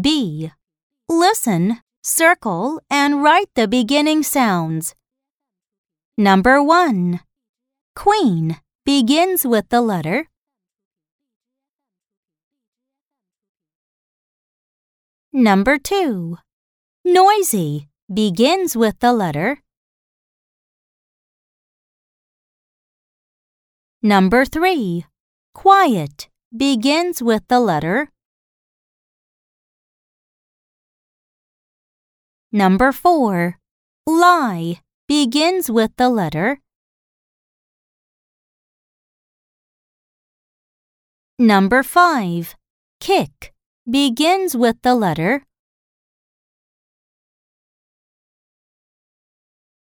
B. Listen, circle, and write the beginning sounds. Number 1. Queen begins with the letter Number 2. Noisy begins with the letter Number 3. Quiet begins with the letter Number 4. Lie begins with the letter Number 5. Kick begins with the letter